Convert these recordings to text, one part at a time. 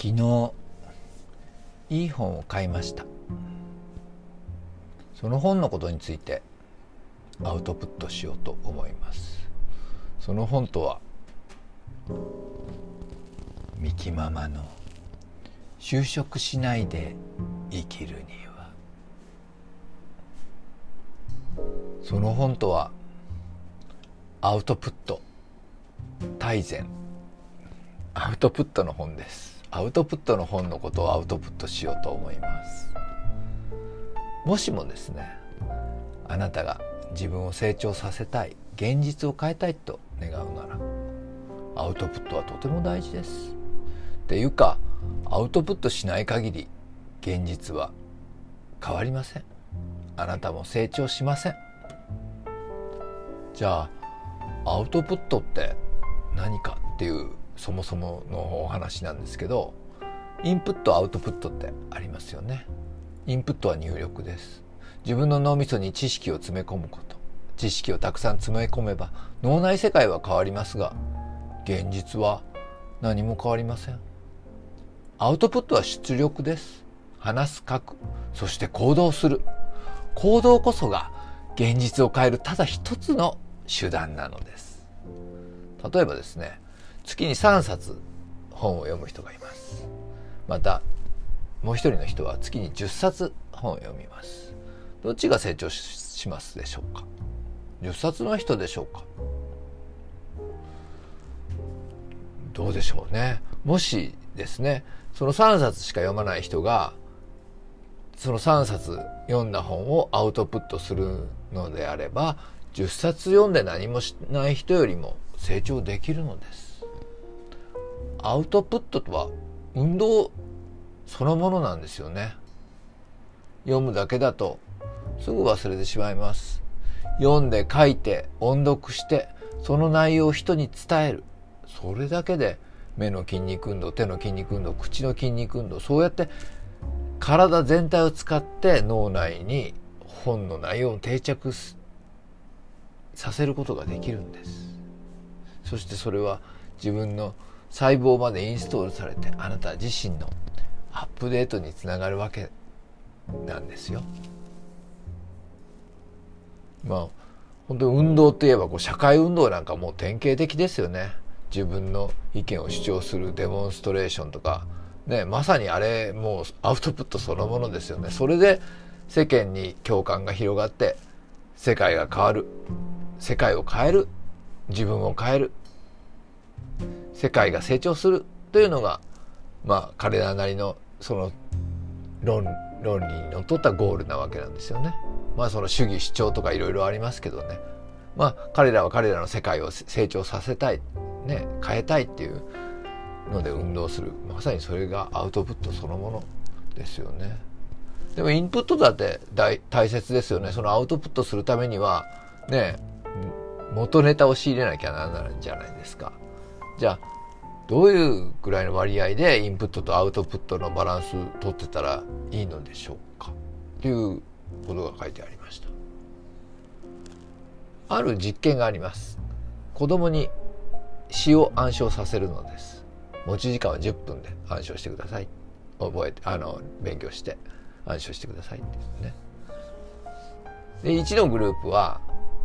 昨日いい本を買いました。その本のことについてアウトプットしようと思います。その本とはミキママの就職しないで生きるには。その本とはアウトプット大全。アウトプットの本です。アウトプットの本のことをアウトプットしようと思います。もしもですねあなたが自分を成長させたい現実を変えたいと願うならアウトプットはとても大事です。っていうかアウトプットしない限り現実は変わりません。あなたも成長しません。じゃあアウトプットって何かっていうそもそものお話なんですけどインプットアウトプットってありますよね。インプットは入力です。自分の脳みそに知識を詰め込むこと。知識をたくさん詰め込めば脳内世界は変わりますが現実は何も変わりません。アウトプットは出力です。話す書く。そして行動する。行動こそが現実を変えるただ一つの手段なのです。例えばですね月に3冊本を読む人がいます。またもう一人の人は月に10冊本を読みます。どっちが成長しますでしょうか？10冊の人でしょうか？どうでしょうね。もしですねその3冊しか読まない人がその3冊読んだ本をアウトプットするのであれば10冊読んで何もしない人よりも成長できるのです。アウトプットとは運動そのものなんですよね。読むだけだとすぐ忘れてしまいます。読んで書いて音読してその内容を人に伝える。それだけで目の筋肉運動手の筋肉運動口の筋肉運動そうやって体全体を使って脳内に本の内容を定着させることができるんです。そしてそれは自分の細胞までインストールされてあなた自身のアップデートにつながるわけなんですよ。まあ本当に運動といえばこう社会運動なんかもう典型的ですよね。自分の意見を主張するデモンストレーションとか、ね、まさにあれもうアウトプットそのものですよね。それで世間に共感が広がって世界が変わる世界を変える自分を変える世界が成長するというのがまあ彼らなりのその論論理にのっとったゴールなわけなんですよね。まあその主義主張とかいろいろありますけどね。まあ彼らは彼らの世界を成長させたい、ね、変えたいっていうので運動する。まさにそれがアウトプットそのものですよね。でもインプットだって大大切ですよね。そのアウトプットするためにはね、元ネタを仕入れなきゃなんないんじゃないですか。じゃあどういうぐらいの割合でインプットとアウトプットのバランス取ってたらいいのでしょうか？ということが書いてありました。ある実験があります。子供に詩を暗唱させるのです。持ち時間は10分で暗唱してください。覚えてあの勉強して暗唱してくださいって。ね。で1のグループは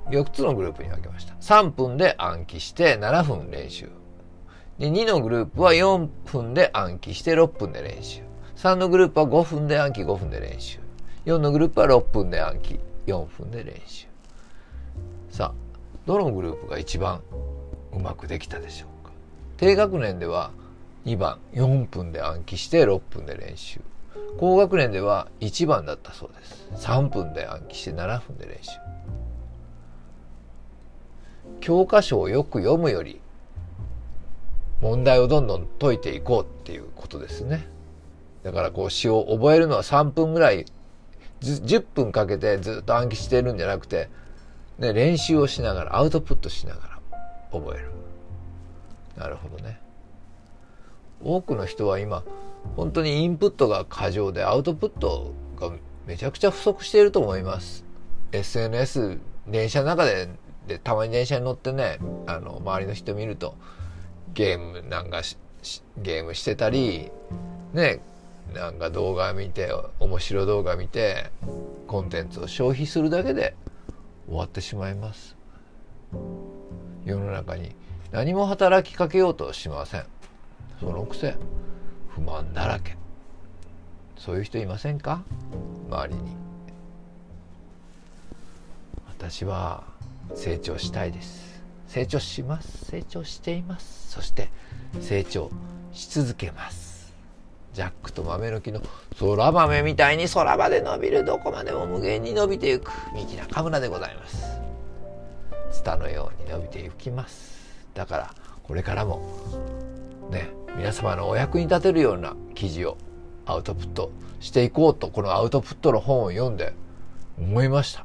4つのグループに分けました。3分で暗記して7分練習。で、2のグループは4分で暗記して6分で練習。3のグループは5分で暗記5分で練習。4のグループは6分で暗記4分で練習。さあ、どのグループが一番うまくできたでしょうか？低学年では2番4分で暗記して6分で練習。高学年では1番だったそうです。3分で暗記して7分で練習。教科書をよく読むより問題をどんどん解いていこうっていうことですね。だからこう詩を覚えるのは3分ぐらい、10分かけてずっと暗記してるんじゃなくて、ね、練習をしながら、アウトプットしながら覚える。なるほどね。多くの人は今、本当にインプットが過剰でアウトプットがめちゃくちゃ不足していると思います。SNS、電車の中で、でたまに電車に乗ってね、あの、周りの人見ると、ゲームなんかゲームしてたりねなんか動画見て面白動画見てコンテンツを消費するだけで終わってしまいます。世の中に何も働きかけようとしません。そのくせ不満だらけ。そういう人いませんか？周りに。私は成長したいです。成長します。成長しています。そして成長し続けます。ジャックと豆の木の空豆みたいに空まで伸びるどこまでも無限に伸びていく。三木中村でございます。ツタのように伸びていきます。だからこれからもね皆様のお役に立てるような記事をアウトプットしていこうとこのアウトプットの本を読んで思いました。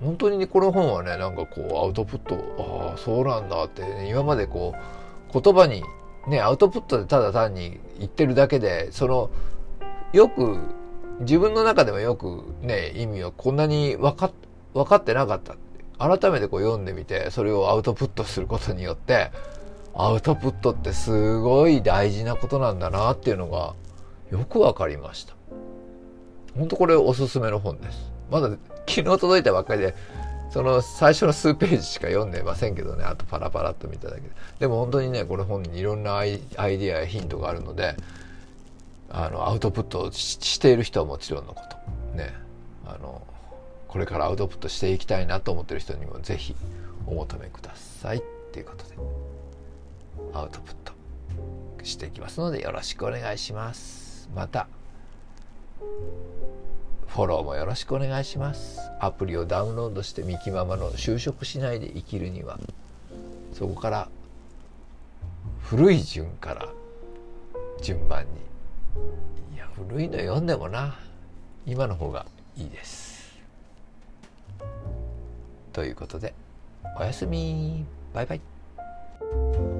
本当にこの本はねなんかこうアウトプットああそうなんだって、ね、今までこう言葉にねアウトプットでただ単に言ってるだけでそのよく自分の中でもよくね意味はこんなに分か分かってなかった改めてこう読んでみてそれをアウトプットすることによってアウトプットってすごい大事なことなんだなっていうのがよくわかりました。本当これおすすめの本です。まだ昨日届いたばっかりで、その最初の数ページしか読んでませんけどね、あとパラパラっと見ただけで。でも本当にね、これ本にいろんなアイディアやヒントがあるので、あの、アウトプットしている人はもちろんのこと。ね。あの、これからアウトプットしていきたいなと思ってる人にもぜひお求めください。っていうことで、アウトプットしていきますのでよろしくお願いします。また、フォローもよろしくお願いします。アプリをダウンロードしてミキママの就職しないで生きるには。そこから古い順から順番に。いや古いの読んでもな。今の方がいいです。ということでおやすみ。バイバイ。